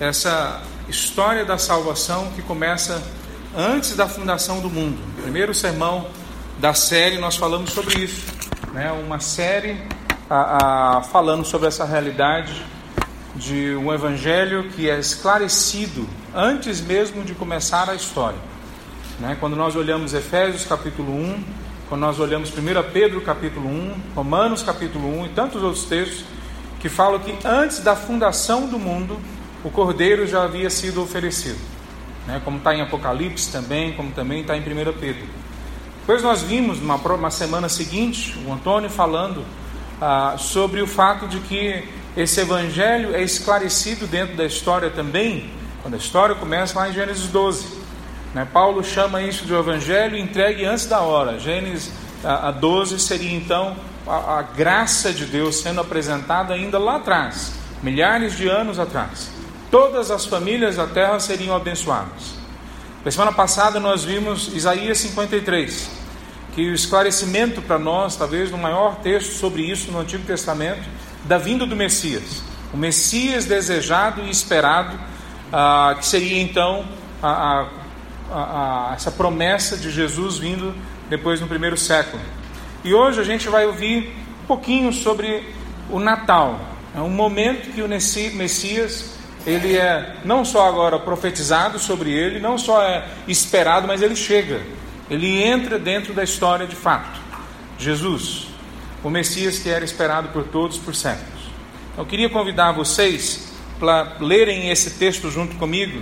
essa história da salvação que começa antes da fundação do mundo. primeiro sermão da série nós falamos sobre isso, né? Uma série a, a, falando sobre essa realidade de um evangelho que é esclarecido antes mesmo de começar a história. Né? Quando nós olhamos Efésios capítulo 1, quando nós olhamos 1 Pedro capítulo 1, Romanos capítulo 1 e tantos outros textos que falam que antes da fundação do mundo o cordeiro já havia sido oferecido, né? como está em Apocalipse também, como também está em 1 Pedro. Depois nós vimos, numa semana seguinte, o Antônio falando ah, sobre o fato de que esse evangelho é esclarecido dentro da história também, quando a história começa lá em Gênesis 12. Né? Paulo chama isso de evangelho entregue antes da hora. Gênesis a 12 seria então a, a graça de Deus sendo apresentada ainda lá atrás, milhares de anos atrás. Todas as famílias da terra seriam abençoadas. Na semana passada nós vimos Isaías 53, que o esclarecimento para nós, talvez no maior texto sobre isso no Antigo Testamento, da vinda do Messias. O Messias desejado e esperado, ah, que seria então a, a, a, essa promessa de Jesus vindo depois no primeiro século. E hoje a gente vai ouvir um pouquinho sobre o Natal. É um momento que o Messias ele é não só agora profetizado sobre ele, não só é esperado, mas ele chega. Ele entra dentro da história de fato. Jesus, o Messias que era esperado por todos por séculos. Eu queria convidar vocês para lerem esse texto junto comigo,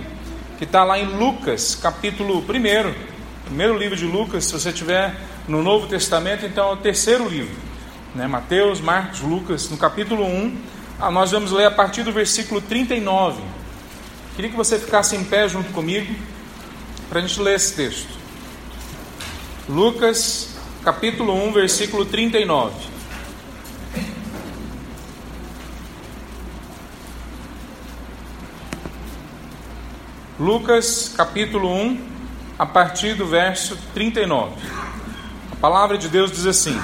que está lá em Lucas, capítulo 1, primeiro livro de Lucas, se você tiver no Novo Testamento, então é o terceiro livro. Né? Mateus, Marcos, Lucas, no capítulo 1, ah, nós vamos ler a partir do versículo 39. Queria que você ficasse em pé junto comigo, para a gente ler esse texto. Lucas, capítulo 1, versículo 39. Lucas, capítulo 1, a partir do verso 39. A palavra de Deus diz assim: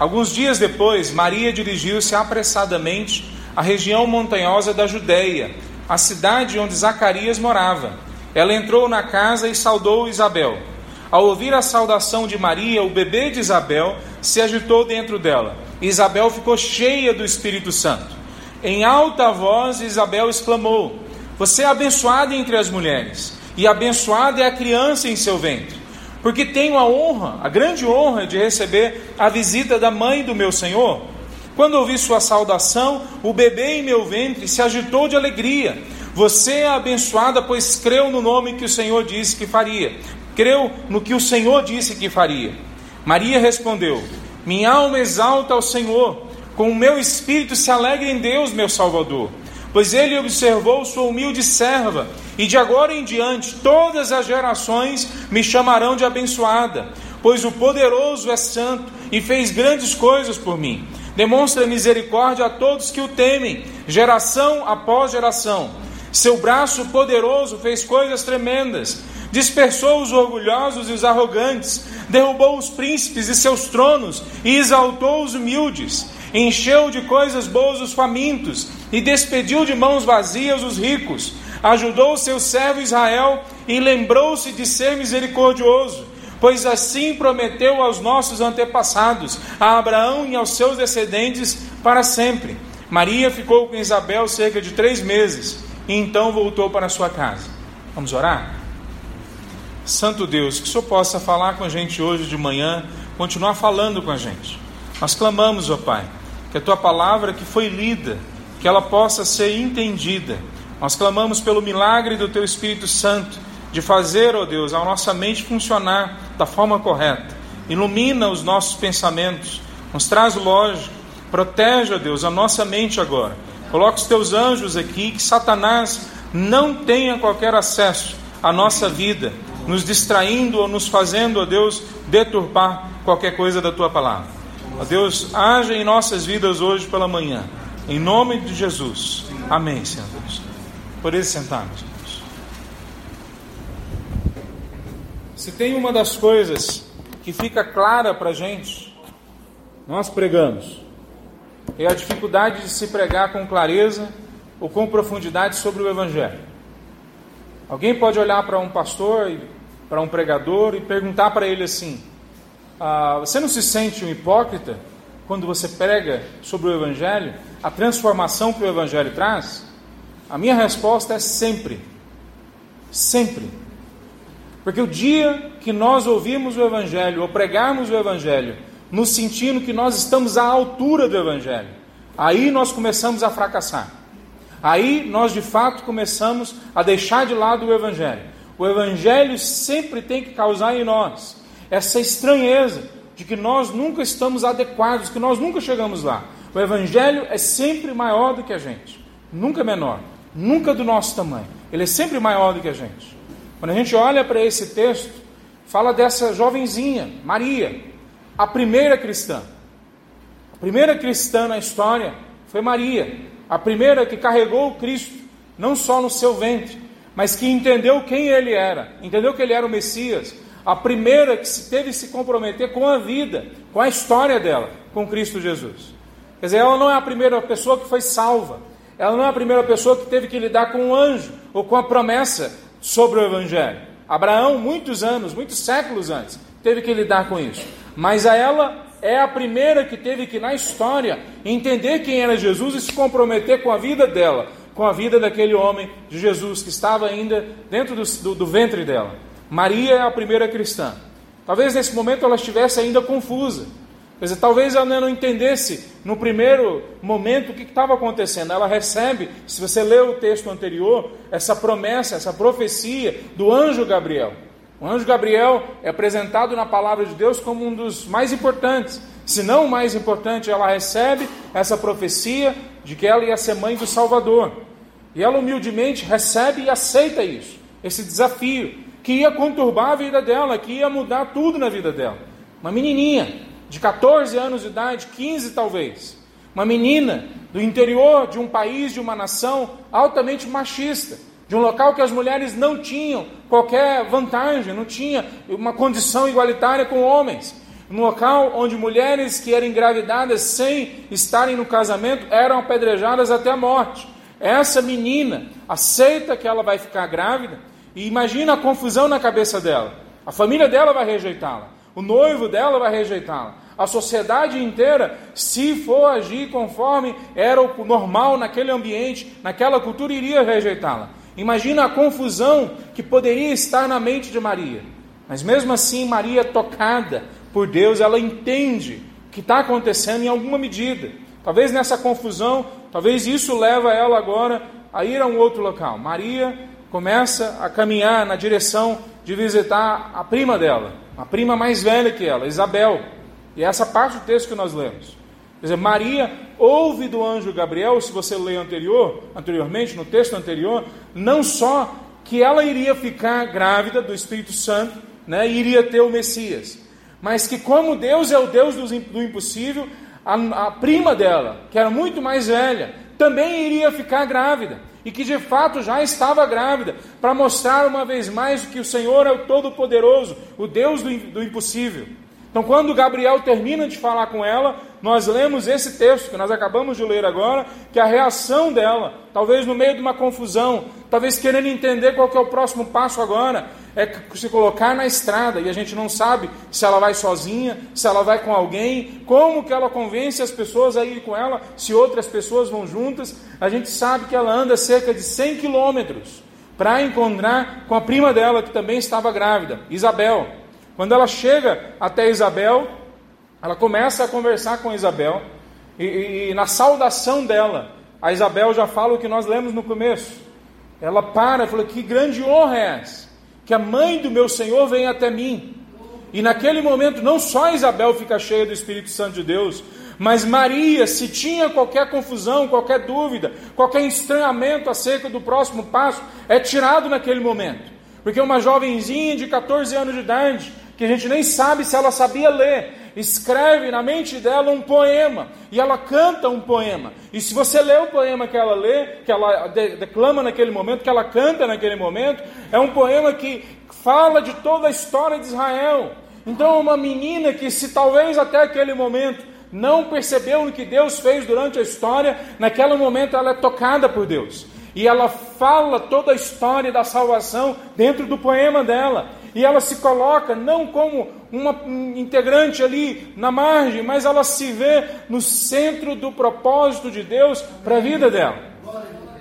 Alguns dias depois, Maria dirigiu-se apressadamente à região montanhosa da Judéia, a cidade onde Zacarias morava. Ela entrou na casa e saudou Isabel. Ao ouvir a saudação de Maria, o bebê de Isabel se agitou dentro dela. Isabel ficou cheia do Espírito Santo. Em alta voz, Isabel exclamou: Você é abençoada entre as mulheres, e abençoada é a criança em seu ventre, porque tenho a honra, a grande honra de receber a visita da mãe do meu Senhor. Quando ouvi sua saudação, o bebê em meu ventre se agitou de alegria. Você é abençoada, pois creu no nome que o Senhor disse que faria creu no que o Senhor disse que faria. Maria respondeu: Minha alma exalta ao Senhor, com o meu espírito se alegra em Deus, meu Salvador, pois ele observou sua humilde serva, e de agora em diante todas as gerações me chamarão de abençoada, pois o poderoso é santo e fez grandes coisas por mim. Demonstra misericórdia a todos que o temem, geração após geração. Seu braço poderoso fez coisas tremendas dispersou os orgulhosos e os arrogantes, derrubou os príncipes e seus tronos e exaltou os humildes, encheu de coisas boas os famintos e despediu de mãos vazias os ricos, ajudou seu servo Israel e lembrou-se de ser misericordioso, pois assim prometeu aos nossos antepassados, a Abraão e aos seus descendentes para sempre. Maria ficou com Isabel cerca de três meses e então voltou para sua casa. Vamos orar? Santo Deus, que o Senhor possa falar com a gente hoje de manhã, continuar falando com a gente. Nós clamamos, ó Pai, que a tua palavra que foi lida, que ela possa ser entendida. Nós clamamos pelo milagre do teu Espírito Santo, de fazer, ó Deus, a nossa mente funcionar da forma correta. Ilumina os nossos pensamentos, nos traz lógica, protege, ó Deus, a nossa mente agora. Coloca os teus anjos aqui, que Satanás não tenha qualquer acesso à nossa vida nos distraindo ou nos fazendo, ó Deus, deturpar qualquer coisa da tua palavra. Ó Deus, haja em nossas vidas hoje pela manhã. Em nome de Jesus. Amém, Senhor Deus. Por isso sentamos. Se tem uma das coisas que fica clara para a gente, nós pregamos, é a dificuldade de se pregar com clareza ou com profundidade sobre o Evangelho? Alguém pode olhar para um pastor, para um pregador e perguntar para ele assim: ah, Você não se sente um hipócrita quando você prega sobre o Evangelho, a transformação que o Evangelho traz? A minha resposta é sempre. Sempre. Porque o dia que nós ouvimos o Evangelho, ou pregarmos o Evangelho, no sentindo que nós estamos à altura do Evangelho, aí nós começamos a fracassar. Aí nós de fato começamos a deixar de lado o Evangelho. O Evangelho sempre tem que causar em nós essa estranheza de que nós nunca estamos adequados, que nós nunca chegamos lá. O Evangelho é sempre maior do que a gente, nunca menor, nunca do nosso tamanho. Ele é sempre maior do que a gente. Quando a gente olha para esse texto, fala dessa jovenzinha, Maria, a primeira cristã. A primeira cristã na história foi Maria, a primeira que carregou Cristo, não só no seu ventre, mas que entendeu quem ele era, entendeu que ele era o Messias, a primeira que se teve se comprometer com a vida, com a história dela, com Cristo Jesus. Quer dizer, ela não é a primeira pessoa que foi salva, ela não é a primeira pessoa que teve que lidar com um anjo ou com a promessa sobre o Evangelho. Abraão, muitos anos, muitos séculos antes, teve que lidar com isso. Mas a ela é a primeira que teve que, na história, entender quem era Jesus e se comprometer com a vida dela, com a vida daquele homem de Jesus que estava ainda dentro do, do, do ventre dela. Maria é a primeira cristã. Talvez nesse momento ela estivesse ainda confusa. Quer dizer, talvez ela não entendesse no primeiro momento o que estava acontecendo. Ela recebe, se você ler o texto anterior, essa promessa, essa profecia do anjo Gabriel. O anjo Gabriel é apresentado na palavra de Deus como um dos mais importantes, se não o mais importante. Ela recebe essa profecia de que ela ia ser mãe do Salvador. E ela humildemente recebe e aceita isso, esse desafio, que ia conturbar a vida dela, que ia mudar tudo na vida dela. Uma menininha de 14 anos de idade, 15 talvez. Uma menina do interior de um país, de uma nação altamente machista de um local que as mulheres não tinham qualquer vantagem, não tinha uma condição igualitária com homens. Um local onde mulheres que eram engravidadas sem estarem no casamento eram apedrejadas até a morte. Essa menina aceita que ela vai ficar grávida e imagina a confusão na cabeça dela. A família dela vai rejeitá-la, o noivo dela vai rejeitá-la. A sociedade inteira, se for agir conforme era o normal naquele ambiente, naquela cultura, iria rejeitá-la. Imagina a confusão que poderia estar na mente de Maria. Mas mesmo assim, Maria, tocada por Deus, ela entende o que está acontecendo em alguma medida. Talvez nessa confusão, talvez isso leva ela agora a ir a um outro local. Maria começa a caminhar na direção de visitar a prima dela, a prima mais velha que ela, Isabel. E é essa parte do texto que nós lemos. Quer dizer, Maria ouve do anjo Gabriel, se você lê anterior, anteriormente, no texto anterior, não só que ela iria ficar grávida do Espírito Santo, né, e iria ter o Messias, mas que como Deus é o Deus do impossível, a, a prima dela, que era muito mais velha, também iria ficar grávida e que de fato já estava grávida, para mostrar uma vez mais que o Senhor é o Todo-Poderoso, o Deus do, do impossível. Então, quando Gabriel termina de falar com ela, nós lemos esse texto que nós acabamos de ler agora, que a reação dela, talvez no meio de uma confusão, talvez querendo entender qual é o próximo passo agora, é se colocar na estrada e a gente não sabe se ela vai sozinha, se ela vai com alguém, como que ela convence as pessoas a ir com ela, se outras pessoas vão juntas. A gente sabe que ela anda cerca de 100 quilômetros para encontrar com a prima dela que também estava grávida, Isabel. Quando ela chega até Isabel, ela começa a conversar com Isabel, e, e, e, na saudação dela, a Isabel já fala o que nós lemos no começo. Ela para e fala: Que grande honra é essa? Que a mãe do meu Senhor venha até mim. E naquele momento, não só Isabel fica cheia do Espírito Santo de Deus, mas Maria, se tinha qualquer confusão, qualquer dúvida, qualquer estranhamento acerca do próximo passo, é tirado naquele momento. Porque uma jovenzinha de 14 anos de idade, que a gente nem sabe se ela sabia ler, escreve na mente dela um poema e ela canta um poema. E se você lê o poema que ela lê, que ela declama naquele momento, que ela canta naquele momento, é um poema que fala de toda a história de Israel. Então, uma menina que, se talvez até aquele momento não percebeu o que Deus fez durante a história, naquele momento ela é tocada por Deus. E ela fala toda a história da salvação dentro do poema dela. E ela se coloca não como uma integrante ali na margem, mas ela se vê no centro do propósito de Deus para a vida dela.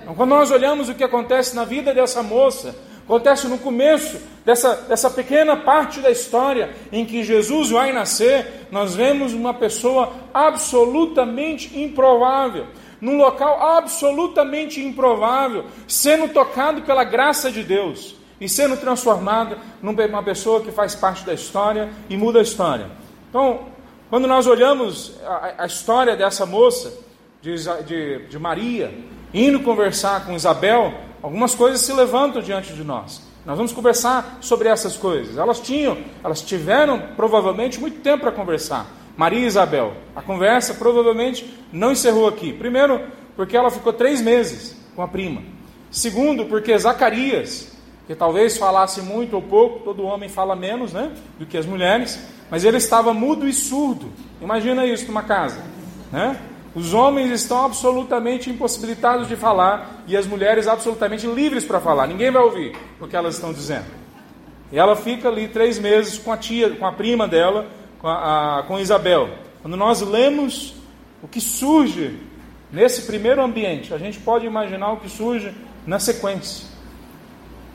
Então, quando nós olhamos o que acontece na vida dessa moça, acontece no começo dessa, dessa pequena parte da história em que Jesus vai nascer, nós vemos uma pessoa absolutamente improvável num local absolutamente improvável, sendo tocado pela graça de Deus e sendo transformado numa pessoa que faz parte da história e muda a história. Então, quando nós olhamos a, a história dessa moça, de, de, de Maria, indo conversar com Isabel, algumas coisas se levantam diante de nós. Nós vamos conversar sobre essas coisas. Elas tinham, elas tiveram provavelmente muito tempo para conversar. Maria e Isabel. A conversa provavelmente não encerrou aqui. Primeiro, porque ela ficou três meses com a prima. Segundo, porque Zacarias, que talvez falasse muito ou pouco, todo homem fala menos né, do que as mulheres, mas ele estava mudo e surdo. Imagina isso numa casa. Né? Os homens estão absolutamente impossibilitados de falar e as mulheres absolutamente livres para falar. Ninguém vai ouvir o que elas estão dizendo. E ela fica ali três meses com a tia, com a prima dela, com, a, com Isabel. Quando nós lemos o que surge nesse primeiro ambiente, a gente pode imaginar o que surge na sequência.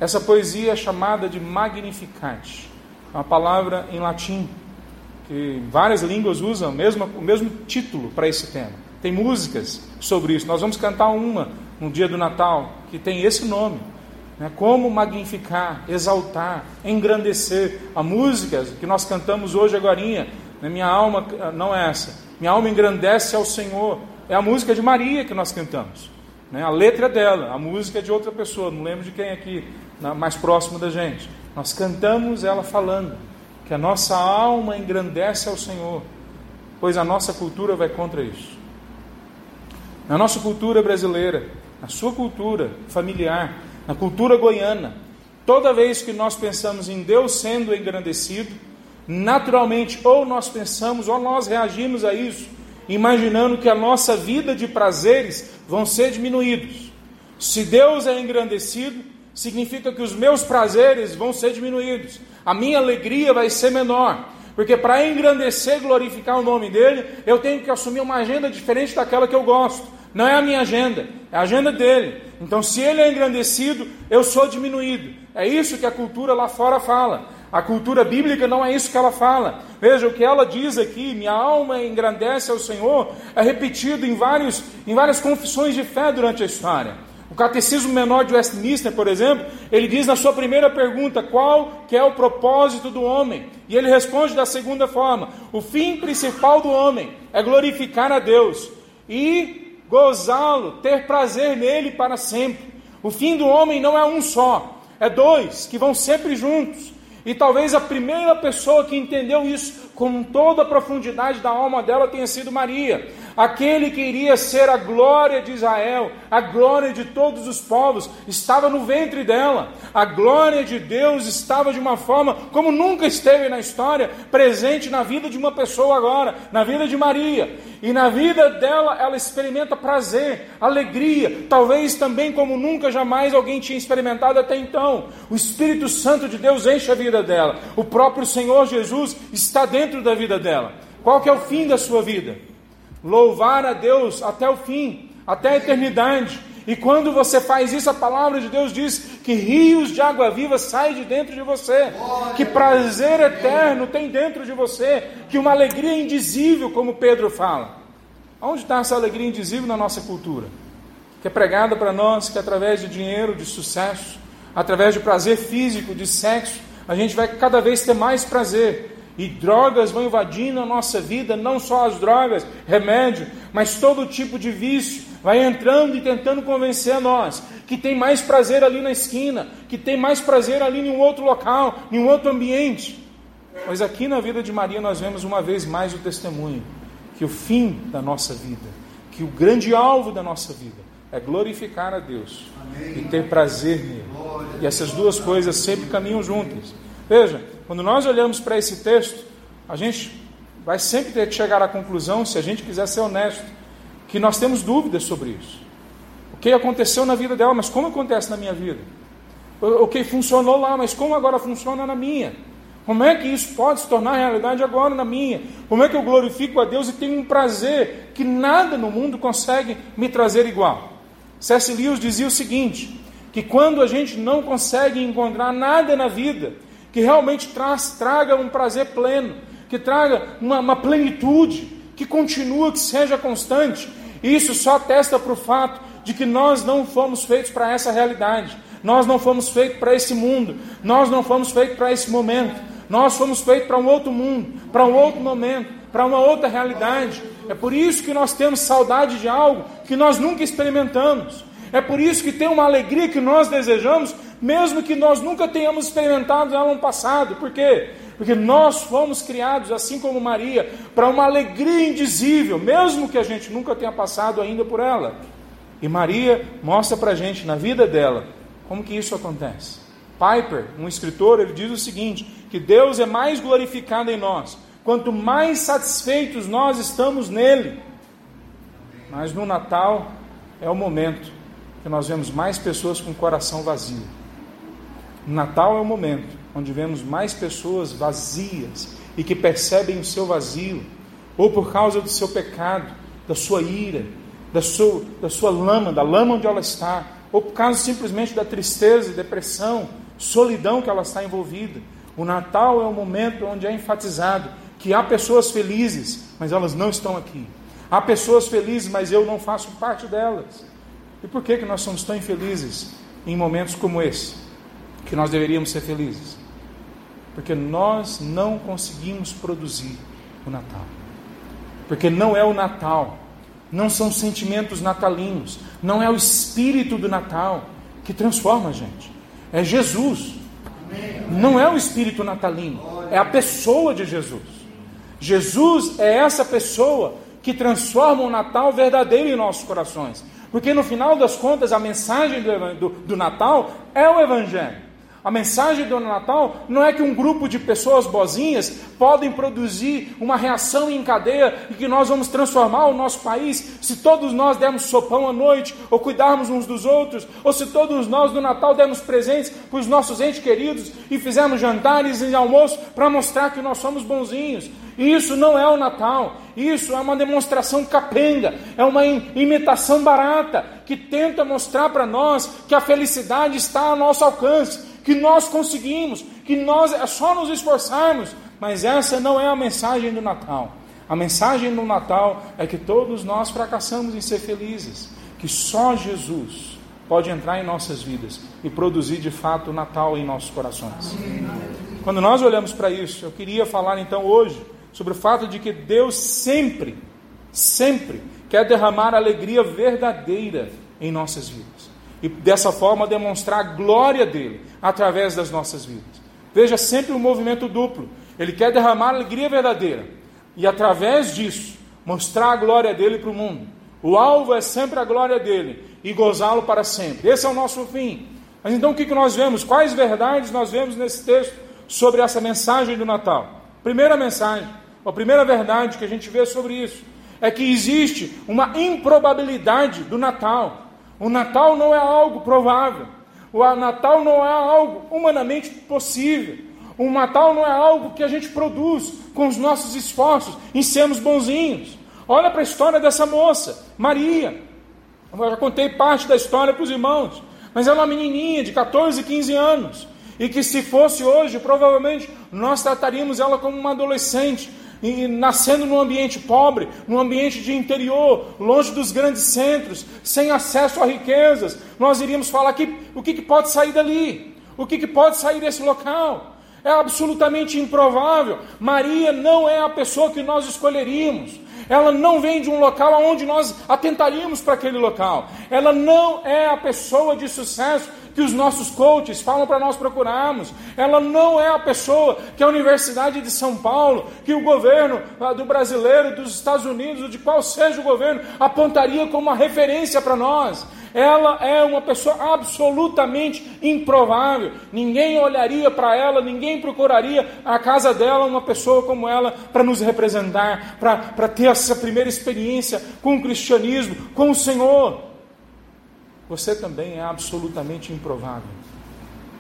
Essa poesia é chamada de Magnificat, uma palavra em latim, que várias línguas usam o mesmo, o mesmo título para esse tema. Tem músicas sobre isso. Nós vamos cantar uma no dia do Natal que tem esse nome. Né? Como magnificar, exaltar, engrandecer. A música que nós cantamos hoje agora, né? minha alma, não é essa, minha alma engrandece ao Senhor. É a música de Maria que nós cantamos. Né? A letra é dela, a música é de outra pessoa, não lembro de quem aqui, mais próximo da gente. Nós cantamos ela falando que a nossa alma engrandece ao Senhor, pois a nossa cultura vai contra isso. Na nossa cultura brasileira, na sua cultura familiar, na cultura goiana, toda vez que nós pensamos em Deus sendo engrandecido, naturalmente ou nós pensamos ou nós reagimos a isso, imaginando que a nossa vida de prazeres vão ser diminuídos. Se Deus é engrandecido, significa que os meus prazeres vão ser diminuídos, a minha alegria vai ser menor. Porque para engrandecer e glorificar o nome dele, eu tenho que assumir uma agenda diferente daquela que eu gosto. Não é a minha agenda, é a agenda dele. Então, se ele é engrandecido, eu sou diminuído. É isso que a cultura lá fora fala. A cultura bíblica não é isso que ela fala. Veja, o que ela diz aqui, minha alma engrandece ao Senhor, é repetido em, vários, em várias confissões de fé durante a história. O Catecismo Menor de Westminster, por exemplo, ele diz na sua primeira pergunta, qual que é o propósito do homem? E ele responde da segunda forma, o fim principal do homem é glorificar a Deus e gozá-lo, ter prazer nele para sempre. O fim do homem não é um só, é dois que vão sempre juntos. E talvez a primeira pessoa que entendeu isso com toda a profundidade da alma dela tenha sido Maria aquele que iria ser a glória de Israel, a glória de todos os povos, estava no ventre dela. A glória de Deus estava de uma forma como nunca esteve na história, presente na vida de uma pessoa agora, na vida de Maria. E na vida dela, ela experimenta prazer, alegria, talvez também como nunca jamais alguém tinha experimentado até então. O Espírito Santo de Deus enche a vida dela. O próprio Senhor Jesus está dentro da vida dela. Qual que é o fim da sua vida? Louvar a Deus até o fim, até a eternidade. E quando você faz isso, a palavra de Deus diz que rios de água viva saem de dentro de você, que prazer eterno tem dentro de você, que uma alegria indizível, como Pedro fala. Onde está essa alegria indizível na nossa cultura? Que é pregada para nós que através de dinheiro, de sucesso, através de prazer físico, de sexo, a gente vai cada vez ter mais prazer e drogas vão invadindo a nossa vida, não só as drogas, remédio, mas todo tipo de vício vai entrando e tentando convencer a nós que tem mais prazer ali na esquina, que tem mais prazer ali em um outro local, em um outro ambiente. Mas aqui na vida de Maria nós vemos uma vez mais o testemunho que o fim da nossa vida, que o grande alvo da nossa vida é glorificar a Deus Amém. e ter prazer nele. E essas duas coisas sempre caminham juntas. Veja, quando nós olhamos para esse texto, a gente vai sempre ter que chegar à conclusão, se a gente quiser ser honesto, que nós temos dúvidas sobre isso. O que aconteceu na vida dela, mas como acontece na minha vida? O que funcionou lá, mas como agora funciona na minha? Como é que isso pode se tornar realidade agora na minha? Como é que eu glorifico a Deus e tenho um prazer que nada no mundo consegue me trazer igual? C.S. Lewis dizia o seguinte: que quando a gente não consegue encontrar nada na vida que realmente traz, traga um prazer pleno, que traga uma, uma plenitude, que continua, que seja constante, isso só atesta para o fato de que nós não fomos feitos para essa realidade, nós não fomos feitos para esse mundo, nós não fomos feitos para esse momento. Nós fomos feitos para um outro mundo, para um outro momento, para uma outra realidade. É por isso que nós temos saudade de algo que nós nunca experimentamos. É por isso que tem uma alegria que nós desejamos, mesmo que nós nunca tenhamos experimentado ela no passado. Por quê? Porque nós fomos criados, assim como Maria, para uma alegria indizível, mesmo que a gente nunca tenha passado ainda por ela. E Maria mostra para a gente na vida dela como que isso acontece. Piper, um escritor, ele diz o seguinte: que Deus é mais glorificado em nós, quanto mais satisfeitos nós estamos nele. Mas no Natal é o momento que nós vemos mais pessoas com o coração vazio. Natal é o momento onde vemos mais pessoas vazias e que percebem o seu vazio, ou por causa do seu pecado, da sua ira, da sua, da sua lama, da lama onde ela está, ou por causa simplesmente da tristeza, depressão, solidão que ela está envolvida. O Natal é o momento onde é enfatizado que há pessoas felizes, mas elas não estão aqui. Há pessoas felizes, mas eu não faço parte delas. E por que, que nós somos tão infelizes em momentos como esse? Que nós deveríamos ser felizes? Porque nós não conseguimos produzir o Natal. Porque não é o Natal, não são sentimentos natalinos, não é o espírito do Natal que transforma a gente é Jesus. Não é o espírito natalino, é a pessoa de Jesus. Jesus é essa pessoa que transforma o Natal verdadeiro em nossos corações. Porque no final das contas, a mensagem do, do, do Natal é o Evangelho. A mensagem do Natal não é que um grupo de pessoas bozinhas podem produzir uma reação em cadeia e que nós vamos transformar o nosso país se todos nós dermos sopão à noite, ou cuidarmos uns dos outros, ou se todos nós no Natal dermos presentes para os nossos entes queridos e fizermos jantares e almoço para mostrar que nós somos bonzinhos. Isso não é o Natal, isso é uma demonstração capenga, é uma imitação barata que tenta mostrar para nós que a felicidade está ao nosso alcance que nós conseguimos, que nós é só nos esforçarmos, mas essa não é a mensagem do Natal. A mensagem do Natal é que todos nós fracassamos em ser felizes, que só Jesus pode entrar em nossas vidas e produzir de fato o Natal em nossos corações. Quando nós olhamos para isso, eu queria falar então hoje sobre o fato de que Deus sempre, sempre quer derramar alegria verdadeira em nossas vidas e dessa forma demonstrar a glória dele através das nossas vidas. Veja sempre um movimento duplo. Ele quer derramar alegria verdadeira e através disso mostrar a glória dele para o mundo. O alvo é sempre a glória dele e gozá-lo para sempre. Esse é o nosso fim. Mas então o que nós vemos? Quais verdades nós vemos nesse texto sobre essa mensagem do Natal? Primeira mensagem, a primeira verdade que a gente vê sobre isso é que existe uma improbabilidade do Natal. O Natal não é algo provável. O Natal não é algo humanamente possível. O Natal não é algo que a gente produz com os nossos esforços em sermos bonzinhos. Olha para a história dessa moça, Maria. Eu já contei parte da história para os irmãos, mas ela é uma menininha de 14, 15 anos. E que se fosse hoje, provavelmente nós trataríamos ela como uma adolescente, e nascendo num ambiente pobre, num ambiente de interior, longe dos grandes centros, sem acesso a riquezas, nós iríamos falar que o que, que pode sair dali? O que, que pode sair desse local? É absolutamente improvável. Maria não é a pessoa que nós escolheríamos. Ela não vem de um local aonde nós atentaríamos para aquele local. Ela não é a pessoa de sucesso que os nossos coaches falam para nós procurarmos. Ela não é a pessoa que a Universidade de São Paulo, que o governo ah, do brasileiro, dos Estados Unidos, de qual seja o governo, apontaria como uma referência para nós. Ela é uma pessoa absolutamente improvável. Ninguém olharia para ela, ninguém procuraria a casa dela uma pessoa como ela para nos representar, para ter essa primeira experiência com o cristianismo, com o Senhor. Você também é absolutamente improvável.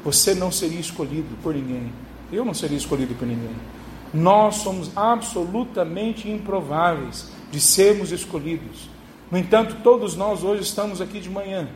Você não seria escolhido por ninguém. Eu não seria escolhido por ninguém. Nós somos absolutamente improváveis de sermos escolhidos. No entanto, todos nós hoje estamos aqui de manhã.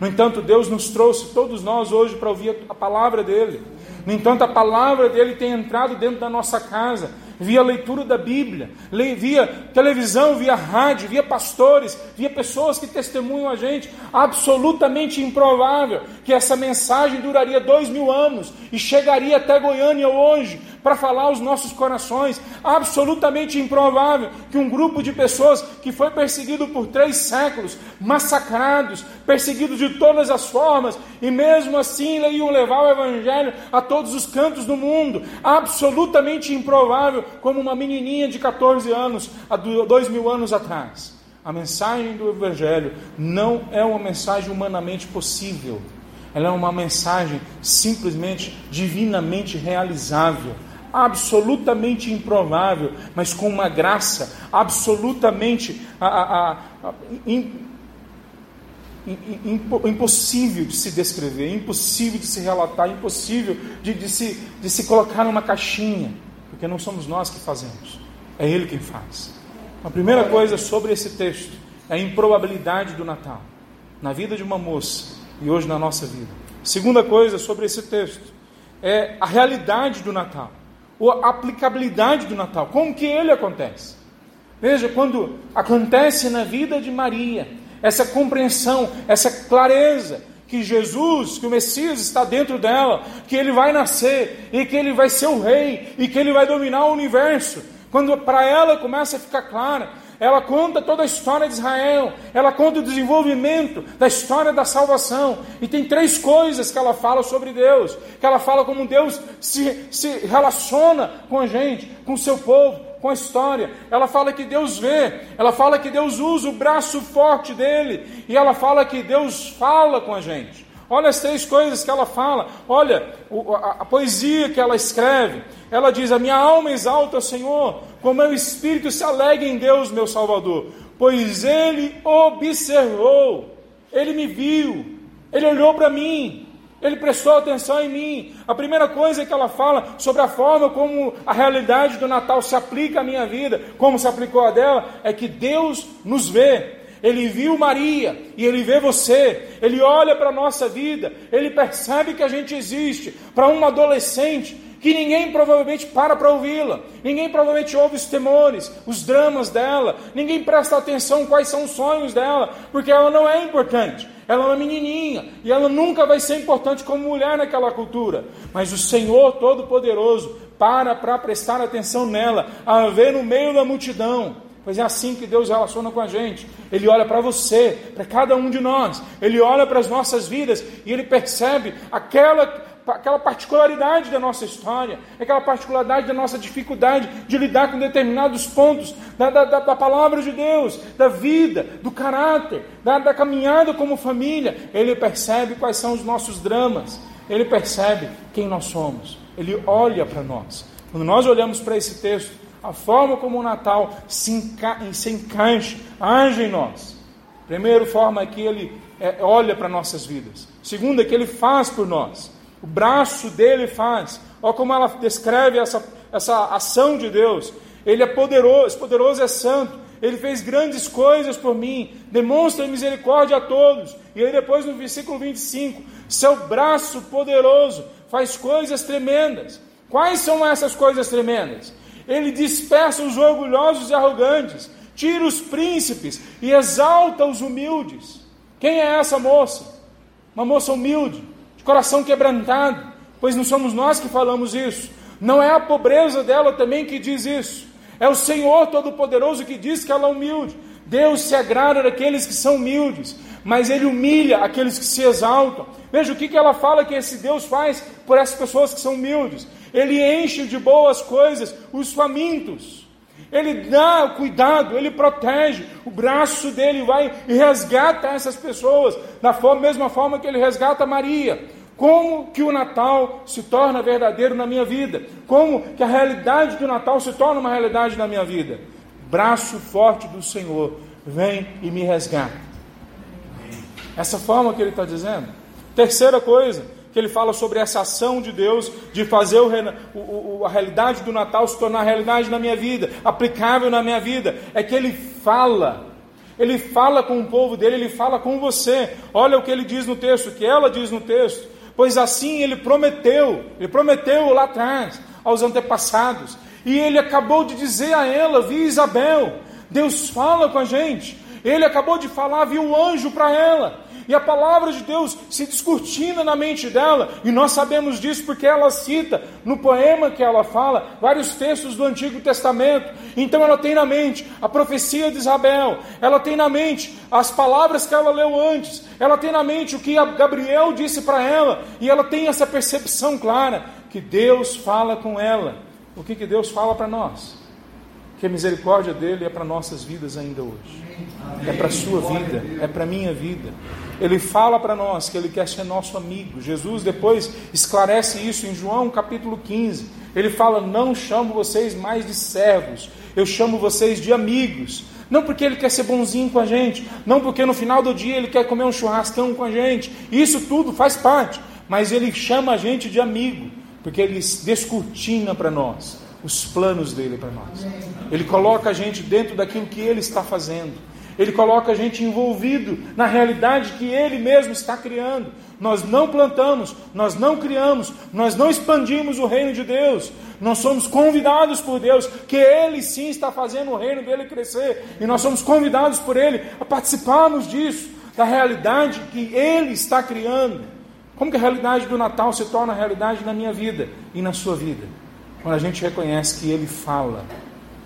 No entanto, Deus nos trouxe todos nós hoje para ouvir a palavra dele. No entanto, a palavra dele tem entrado dentro da nossa casa via leitura da Bíblia, via televisão, via rádio, via pastores, via pessoas que testemunham a gente. Absolutamente improvável que essa mensagem duraria dois mil anos e chegaria até Goiânia hoje para falar aos nossos corações. Absolutamente improvável que um grupo de pessoas que foi perseguido por três séculos, massacrados, perseguidos de todas as formas, e mesmo assim iam levar o Evangelho a todos os cantos do mundo. Absolutamente improvável como uma menininha de 14 anos, há dois mil anos atrás. A mensagem do Evangelho não é uma mensagem humanamente possível, ela é uma mensagem simplesmente divinamente realizável, absolutamente improvável, mas com uma graça absolutamente a, a, a, impossível de se descrever, impossível de se relatar, impossível de, de, se, de se colocar numa caixinha porque não somos nós que fazemos, é Ele quem faz. A primeira coisa sobre esse texto é a improbabilidade do Natal, na vida de uma moça e hoje na nossa vida. Segunda coisa sobre esse texto é a realidade do Natal, a aplicabilidade do Natal, como que ele acontece. Veja, quando acontece na vida de Maria, essa compreensão, essa clareza que Jesus, que o Messias está dentro dela, que ele vai nascer e que ele vai ser o rei e que ele vai dominar o universo. Quando para ela começa a ficar clara, ela conta toda a história de Israel, ela conta o desenvolvimento da história da salvação, e tem três coisas que ela fala sobre Deus: que ela fala como Deus se, se relaciona com a gente, com o seu povo, com a história. Ela fala que Deus vê, ela fala que Deus usa o braço forte dele, e ela fala que Deus fala com a gente. Olha as três coisas que ela fala, olha a, poesia que ela escreve. Ela diz: A minha alma exalta o Senhor, com meu espírito se alegra em Deus, meu Salvador, pois ele observou, ele me viu, ele olhou para mim, ele prestou atenção em mim. A primeira coisa que ela fala sobre a forma como a realidade do Natal se aplica à minha vida, como se aplicou a dela, é que Deus nos vê. Ele viu Maria e ele vê você. Ele olha para a nossa vida, ele percebe que a gente existe. Para uma adolescente que ninguém provavelmente para para ouvi-la, ninguém provavelmente ouve os temores, os dramas dela, ninguém presta atenção quais são os sonhos dela, porque ela não é importante. Ela é uma menininha e ela nunca vai ser importante como mulher naquela cultura. Mas o Senhor Todo-Poderoso para para prestar atenção nela, a ver no meio da multidão. Pois é assim que Deus relaciona com a gente. Ele olha para você, para cada um de nós. Ele olha para as nossas vidas e ele percebe aquela aquela particularidade da nossa história, aquela particularidade da nossa dificuldade de lidar com determinados pontos da, da, da palavra de Deus, da vida, do caráter, da, da caminhada como família. Ele percebe quais são os nossos dramas, ele percebe quem nós somos, ele olha para nós. Quando nós olhamos para esse texto, a forma como o Natal se, enca se encaixa, age em nós. Primeiro, forma que ele é, olha para nossas vidas. Segundo, é que ele faz por nós. O braço dele faz. Olha como ela descreve essa, essa ação de Deus. Ele é poderoso, poderoso é santo. Ele fez grandes coisas por mim. Demonstra misericórdia a todos. E aí depois no versículo 25, seu braço poderoso faz coisas tremendas. Quais são essas coisas tremendas? Ele dispersa os orgulhosos e arrogantes, tira os príncipes e exalta os humildes. Quem é essa moça? Uma moça humilde, coração quebrantado, pois não somos nós que falamos isso, não é a pobreza dela também que diz isso, é o Senhor Todo-Poderoso que diz que ela é humilde. Deus se agrada daqueles que são humildes, mas Ele humilha aqueles que se exaltam. Veja o que, que ela fala que esse Deus faz por essas pessoas que são humildes. Ele enche de boas coisas os famintos. Ele dá o cuidado, ele protege, o braço dele vai e resgata essas pessoas, da mesma forma que ele resgata Maria. Como que o Natal se torna verdadeiro na minha vida? Como que a realidade do Natal se torna uma realidade na minha vida? Braço forte do Senhor, vem e me resgata. Essa forma que ele está dizendo. Terceira coisa, que ele fala sobre essa ação de Deus de fazer o, o, a realidade do Natal se tornar realidade na minha vida, aplicável na minha vida, é que ele fala. Ele fala com o povo dele, ele fala com você. Olha o que ele diz no texto, o que ela diz no texto pois assim ele prometeu, ele prometeu lá atrás aos antepassados, e ele acabou de dizer a ela, via Isabel, Deus fala com a gente, ele acabou de falar, viu o anjo para ela, e a palavra de Deus se descortina na mente dela, e nós sabemos disso porque ela cita no poema que ela fala vários textos do Antigo Testamento. Então ela tem na mente a profecia de Isabel, ela tem na mente as palavras que ela leu antes, ela tem na mente o que Gabriel disse para ela, e ela tem essa percepção clara que Deus fala com ela. O que, que Deus fala para nós? Que a misericórdia dele é para nossas vidas ainda hoje, é para a sua vida, é para a minha vida. Ele fala para nós que ele quer ser nosso amigo. Jesus depois esclarece isso em João capítulo 15. Ele fala: Não chamo vocês mais de servos, eu chamo vocês de amigos. Não porque ele quer ser bonzinho com a gente, não porque no final do dia ele quer comer um churrascão com a gente. Isso tudo faz parte, mas ele chama a gente de amigo, porque ele descortina para nós os planos dele para nós. Ele coloca a gente dentro daquilo que ele está fazendo. Ele coloca a gente envolvido na realidade que Ele mesmo está criando. Nós não plantamos, nós não criamos, nós não expandimos o reino de Deus. Nós somos convidados por Deus, que Ele sim está fazendo o reino dele crescer. E nós somos convidados por Ele a participarmos disso, da realidade que Ele está criando. Como que a realidade do Natal se torna realidade na minha vida e na sua vida? Quando a gente reconhece que Ele fala,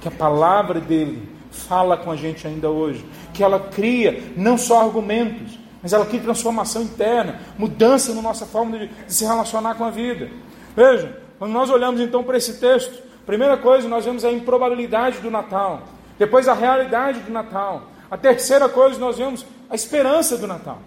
que a palavra dele fala com a gente ainda hoje, que ela cria não só argumentos, mas ela cria transformação interna, mudança na nossa forma de, de se relacionar com a vida. Vejam, quando nós olhamos então para esse texto, primeira coisa, nós vemos a improbabilidade do Natal, depois a realidade do Natal, a terceira coisa, nós vemos a esperança do Natal.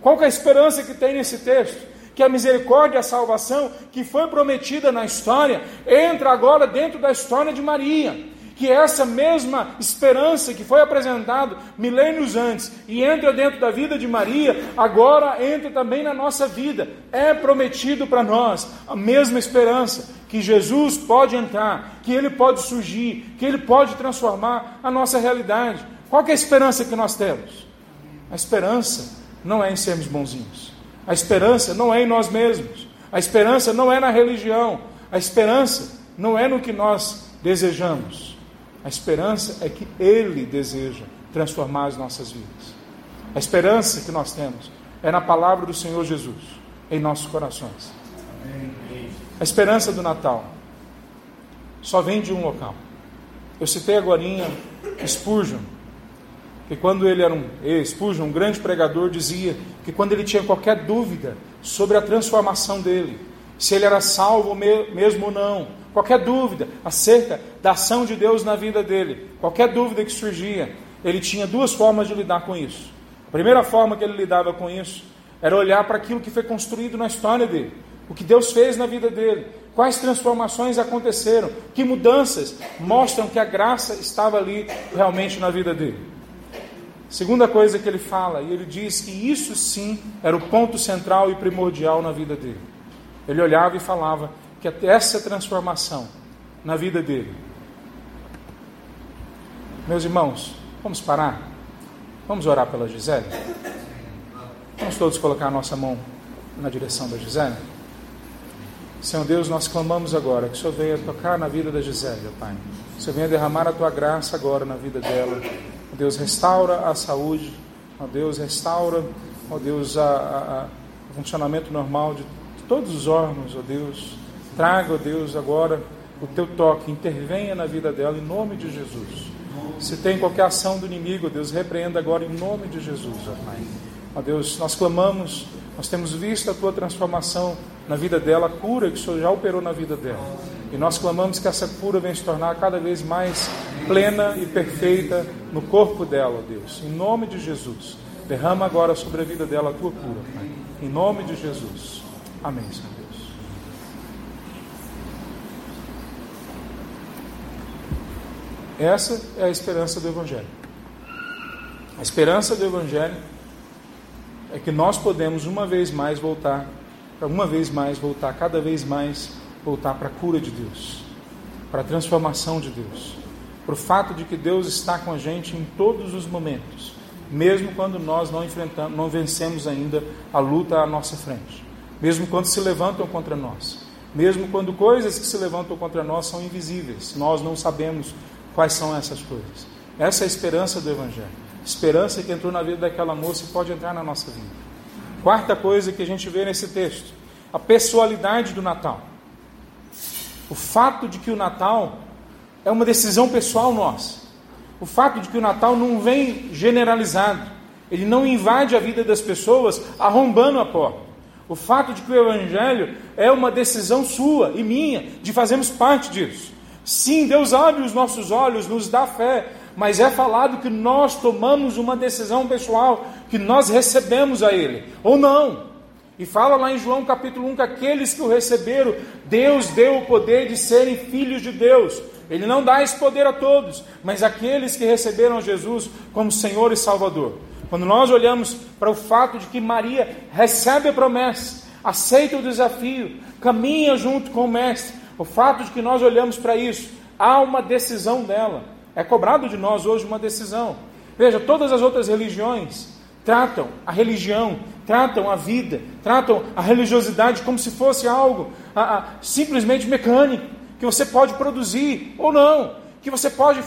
Qual que é a esperança que tem nesse texto? Que a misericórdia e a salvação que foi prometida na história entra agora dentro da história de Maria que essa mesma esperança que foi apresentado milênios antes e entra dentro da vida de Maria, agora entra também na nossa vida. É prometido para nós a mesma esperança que Jesus pode entrar, que ele pode surgir, que ele pode transformar a nossa realidade. Qual é a esperança que nós temos? A esperança não é em sermos bonzinhos. A esperança não é em nós mesmos. A esperança não é na religião. A esperança não é no que nós desejamos. A esperança é que Ele deseja transformar as nossas vidas. A esperança que nós temos é na palavra do Senhor Jesus em nossos corações. A esperança do Natal só vem de um local. Eu citei agora Spurgeon, que quando ele era um Spurgeon, um grande pregador, dizia que quando ele tinha qualquer dúvida sobre a transformação dele, se ele era salvo mesmo ou não, qualquer dúvida acerca da ação de Deus na vida dele, qualquer dúvida que surgia, ele tinha duas formas de lidar com isso. A primeira forma que ele lidava com isso era olhar para aquilo que foi construído na história dele, o que Deus fez na vida dele, quais transformações aconteceram, que mudanças mostram que a graça estava ali realmente na vida dele. Segunda coisa que ele fala, e ele diz que isso sim era o ponto central e primordial na vida dele. Ele olhava e falava: que até essa transformação na vida dele. Meus irmãos, vamos parar? Vamos orar pela Gisele? Vamos todos colocar a nossa mão na direção da Gisele? Senhor Deus, nós clamamos agora que o Senhor venha tocar na vida da Gisele, Pai. Que o Senhor venha derramar a tua graça agora na vida dela. Ó Deus, restaura a saúde. Ó Deus, restaura, ó Deus, a, a, a o funcionamento normal de todos os órgãos, ó Deus. Traga, ó Deus, agora o teu toque, intervenha na vida dela em nome de Jesus. Se tem qualquer ação do inimigo, ó Deus, repreenda agora em nome de Jesus, ó Pai. Ó Deus, nós clamamos, nós temos visto a tua transformação na vida dela, a cura que o Senhor já operou na vida dela. E nós clamamos que essa cura venha se tornar cada vez mais plena e perfeita no corpo dela, Deus. Em nome de Jesus. Derrama agora sobre a vida dela a tua cura, Pai. Em nome de Jesus. Amém, Senhor Deus. Essa é a esperança do Evangelho. A esperança do Evangelho é que nós podemos uma vez mais voltar, uma vez mais voltar, cada vez mais voltar para a cura de Deus, para a transformação de Deus, para o fato de que Deus está com a gente em todos os momentos, mesmo quando nós não enfrentamos, não vencemos ainda a luta à nossa frente, mesmo quando se levantam contra nós, mesmo quando coisas que se levantam contra nós são invisíveis, nós não sabemos quais são essas coisas. Essa é a esperança do Evangelho. Esperança que entrou na vida daquela moça e pode entrar na nossa vida. Quarta coisa que a gente vê nesse texto: a pessoalidade do Natal. O fato de que o Natal é uma decisão pessoal nossa. O fato de que o Natal não vem generalizado. Ele não invade a vida das pessoas arrombando a porta. O fato de que o Evangelho é uma decisão sua e minha de fazermos parte disso. Sim, Deus abre os nossos olhos, nos dá fé, mas é falado que nós tomamos uma decisão pessoal, que nós recebemos a Ele, ou não. E fala lá em João capítulo 1 que aqueles que o receberam, Deus deu o poder de serem filhos de Deus. Ele não dá esse poder a todos, mas aqueles que receberam Jesus como Senhor e Salvador. Quando nós olhamos para o fato de que Maria recebe a promessa, aceita o desafio, caminha junto com o Mestre, o fato de que nós olhamos para isso, há uma decisão dela. É cobrado de nós hoje uma decisão. Veja, todas as outras religiões tratam a religião, tratam a vida, tratam a religiosidade como se fosse algo a, a, simplesmente mecânico, que você pode produzir ou não, que você pode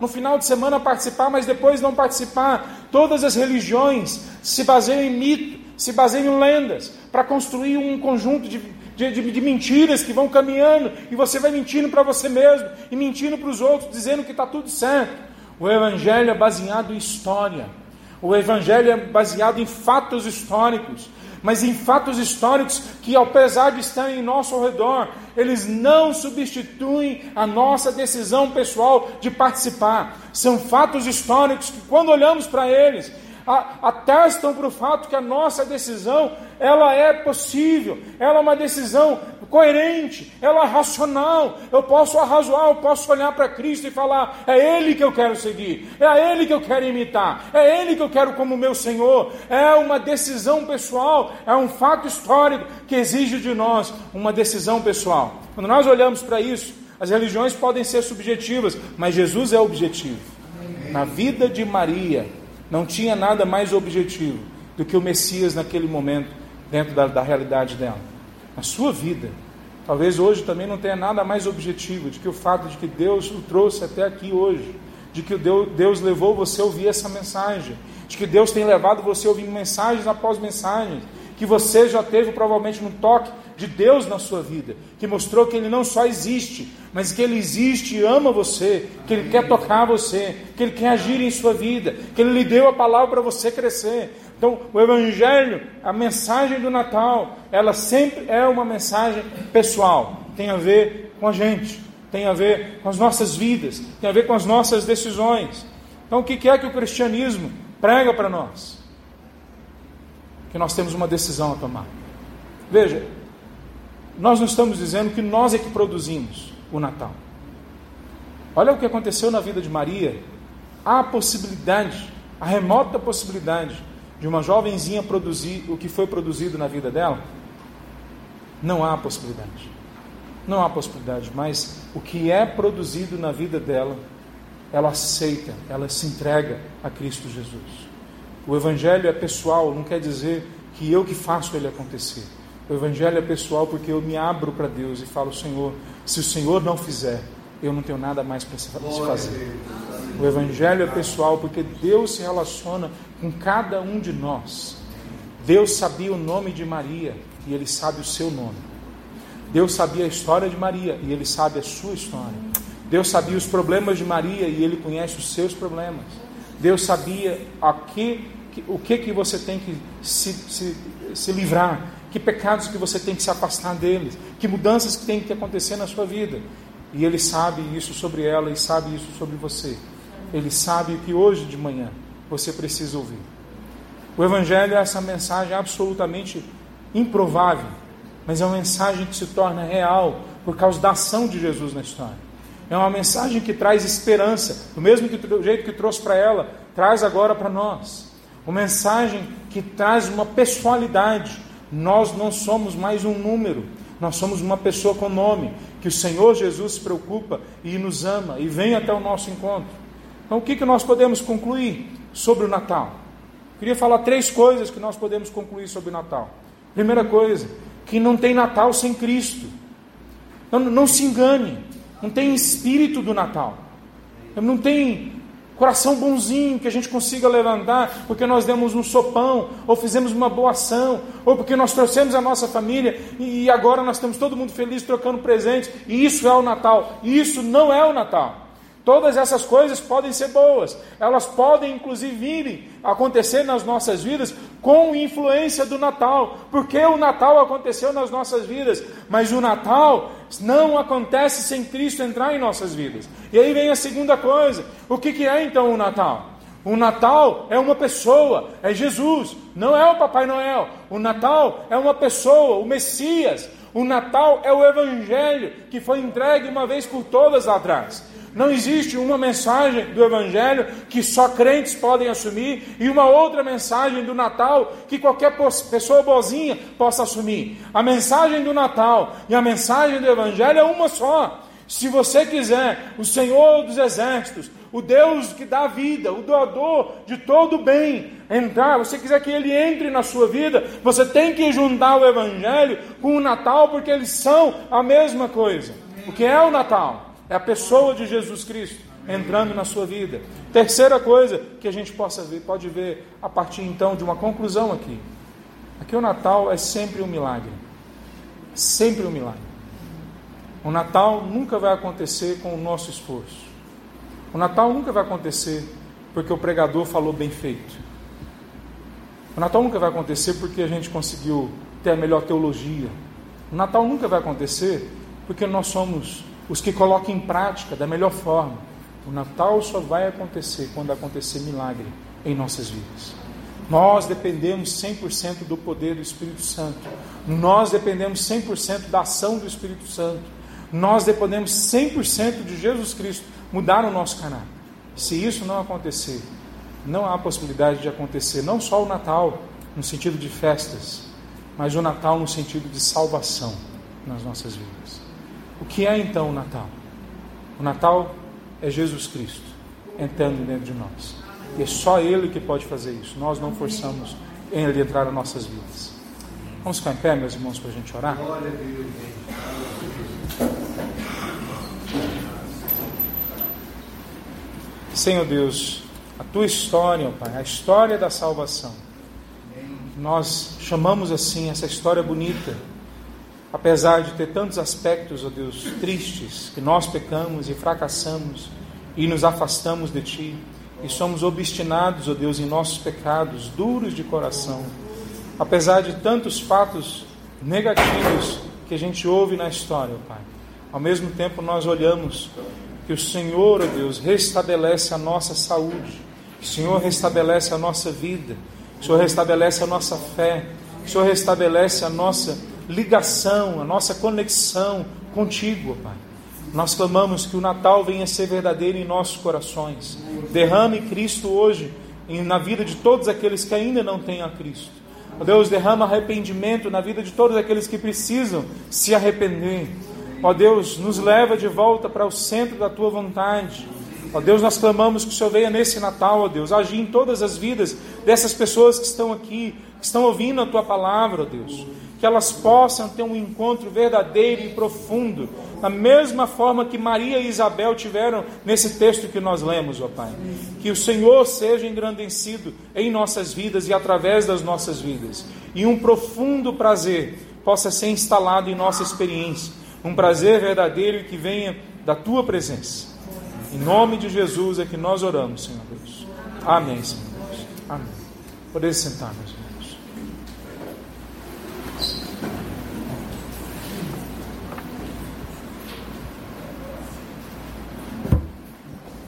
no final de semana participar, mas depois não participar. Todas as religiões se baseiam em mito, se baseiam em lendas, para construir um conjunto de de, de, de mentiras que vão caminhando, e você vai mentindo para você mesmo e mentindo para os outros, dizendo que está tudo certo. O Evangelho é baseado em história, o Evangelho é baseado em fatos históricos, mas em fatos históricos que, apesar de estarem em nosso redor, eles não substituem a nossa decisão pessoal de participar. São fatos históricos que, quando olhamos para eles, atestam para o fato que a nossa decisão ela é possível, ela é uma decisão coerente, ela é racional. Eu posso arrazoar, eu posso olhar para Cristo e falar: é Ele que eu quero seguir, é Ele que eu quero imitar, é Ele que eu quero como meu Senhor. É uma decisão pessoal, é um fato histórico que exige de nós uma decisão pessoal. Quando nós olhamos para isso, as religiões podem ser subjetivas, mas Jesus é objetivo. Na vida de Maria, não tinha nada mais objetivo do que o Messias naquele momento, dentro da, da realidade dela. Na sua vida, talvez hoje também não tenha nada mais objetivo do que o fato de que Deus o trouxe até aqui hoje, de que Deus, Deus levou você a ouvir essa mensagem, de que Deus tem levado você a ouvir mensagens após mensagens, que você já teve provavelmente um toque de Deus na sua vida, que mostrou que Ele não só existe, mas que Ele existe e ama você, que Ele quer tocar você, que Ele quer agir em sua vida, que Ele lhe deu a palavra para você crescer. Então, o Evangelho, a mensagem do Natal, ela sempre é uma mensagem pessoal, tem a ver com a gente, tem a ver com as nossas vidas, tem a ver com as nossas decisões. Então, o que é que o cristianismo prega para nós? Que nós temos uma decisão a tomar. Veja, nós não estamos dizendo que nós é que produzimos o Natal. Olha o que aconteceu na vida de Maria. Há a possibilidade, a remota possibilidade, de uma jovenzinha produzir o que foi produzido na vida dela? Não há possibilidade. Não há possibilidade, mas o que é produzido na vida dela, ela aceita, ela se entrega a Cristo Jesus. O Evangelho é pessoal, não quer dizer que eu que faço ele acontecer. O evangelho é pessoal porque eu me abro para Deus e falo, Senhor, se o Senhor não fizer, eu não tenho nada mais para se fazer. O evangelho é pessoal porque Deus se relaciona com cada um de nós. Deus sabia o nome de Maria e ele sabe o seu nome. Deus sabia a história de Maria e ele sabe a sua história. Deus sabia os problemas de Maria e ele conhece os seus problemas. Deus sabia a que, o que, que você tem que se, se, se livrar que pecados que você tem que se afastar deles, que mudanças que tem que acontecer na sua vida. E Ele sabe isso sobre ela e sabe isso sobre você. Ele sabe que hoje de manhã você precisa ouvir. O Evangelho é essa mensagem absolutamente improvável, mas é uma mensagem que se torna real por causa da ação de Jesus na história. É uma mensagem que traz esperança, do mesmo que, do jeito que trouxe para ela, traz agora para nós. Uma mensagem que traz uma pessoalidade. Nós não somos mais um número, nós somos uma pessoa com nome, que o Senhor Jesus se preocupa e nos ama e vem até o nosso encontro. Então, o que, que nós podemos concluir sobre o Natal? Queria falar três coisas que nós podemos concluir sobre o Natal. Primeira coisa, que não tem Natal sem Cristo. Não, não se engane, não tem espírito do Natal. Não tem coração bonzinho que a gente consiga levantar porque nós demos um sopão, ou fizemos uma boa ação, ou porque nós trouxemos a nossa família e agora nós estamos todo mundo feliz trocando presentes. E isso é o Natal. E isso não é o Natal. Todas essas coisas podem ser boas, elas podem inclusive vir acontecer nas nossas vidas com influência do Natal, porque o Natal aconteceu nas nossas vidas, mas o Natal não acontece sem Cristo entrar em nossas vidas. E aí vem a segunda coisa: o que, que é então o Natal? O Natal é uma pessoa, é Jesus, não é o Papai Noel. O Natal é uma pessoa, o Messias. O Natal é o Evangelho que foi entregue uma vez por todas lá atrás. Não existe uma mensagem do Evangelho que só crentes podem assumir e uma outra mensagem do Natal que qualquer pessoa boazinha possa assumir. A mensagem do Natal e a mensagem do Evangelho é uma só. Se você quiser, o Senhor dos Exércitos, o Deus que dá vida, o doador de todo bem, entrar, você quiser que ele entre na sua vida, você tem que juntar o Evangelho com o Natal, porque eles são a mesma coisa. O que é o Natal? É a pessoa de Jesus Cristo entrando na sua vida. Terceira coisa que a gente possa ver, pode ver a partir então de uma conclusão aqui. Aqui o Natal é sempre um milagre. Sempre um milagre. O Natal nunca vai acontecer com o nosso esforço. O Natal nunca vai acontecer porque o pregador falou bem feito. O Natal nunca vai acontecer porque a gente conseguiu ter a melhor teologia. O Natal nunca vai acontecer porque nós somos os que colocam em prática da melhor forma. O Natal só vai acontecer quando acontecer milagre em nossas vidas. Nós dependemos 100% do poder do Espírito Santo. Nós dependemos 100% da ação do Espírito Santo. Nós dependemos 100% de Jesus Cristo mudar o nosso caráter. Se isso não acontecer, não há possibilidade de acontecer não só o Natal no sentido de festas, mas o Natal no sentido de salvação nas nossas vidas. O que é então o Natal? O Natal é Jesus Cristo entrando dentro de nós. E é só Ele que pode fazer isso. Nós não forçamos Ele entrar nas nossas vidas. Vamos ficar em pé, meus irmãos, para a gente orar? Senhor Deus, a tua história, Pai, a história da salvação. Nós chamamos assim essa história bonita apesar de ter tantos aspectos, ó oh Deus, tristes, que nós pecamos e fracassamos e nos afastamos de Ti, e somos obstinados, ó oh Deus, em nossos pecados, duros de coração, apesar de tantos fatos negativos que a gente ouve na história, Pai. Ao mesmo tempo, nós olhamos que o Senhor, ó Deus, restabelece a nossa saúde, o Senhor restabelece a nossa vida, o Senhor restabelece a nossa fé, o Senhor restabelece a nossa ligação, a nossa conexão contigo, Pai. Nós clamamos que o Natal venha a ser verdadeiro em nossos corações. Derrame Cristo hoje na vida de todos aqueles que ainda não têm a Cristo. Ó Deus, derrama arrependimento na vida de todos aqueles que precisam se arrepender. Ó Deus, nos leva de volta para o centro da tua vontade. Ó Deus, nós clamamos que o Senhor venha nesse Natal, ó Deus, agir em todas as vidas dessas pessoas que estão aqui, que estão ouvindo a tua palavra, ó Deus que elas possam ter um encontro verdadeiro e profundo, da mesma forma que Maria e Isabel tiveram nesse texto que nós lemos, ó Pai. Que o Senhor seja engrandecido em nossas vidas e através das nossas vidas, e um profundo prazer possa ser instalado em nossa experiência, um prazer verdadeiro que venha da tua presença. Em nome de Jesus é que nós oramos, Senhor Deus. Amém, Senhor Deus. Amém. Poder sentar, meus irmãos.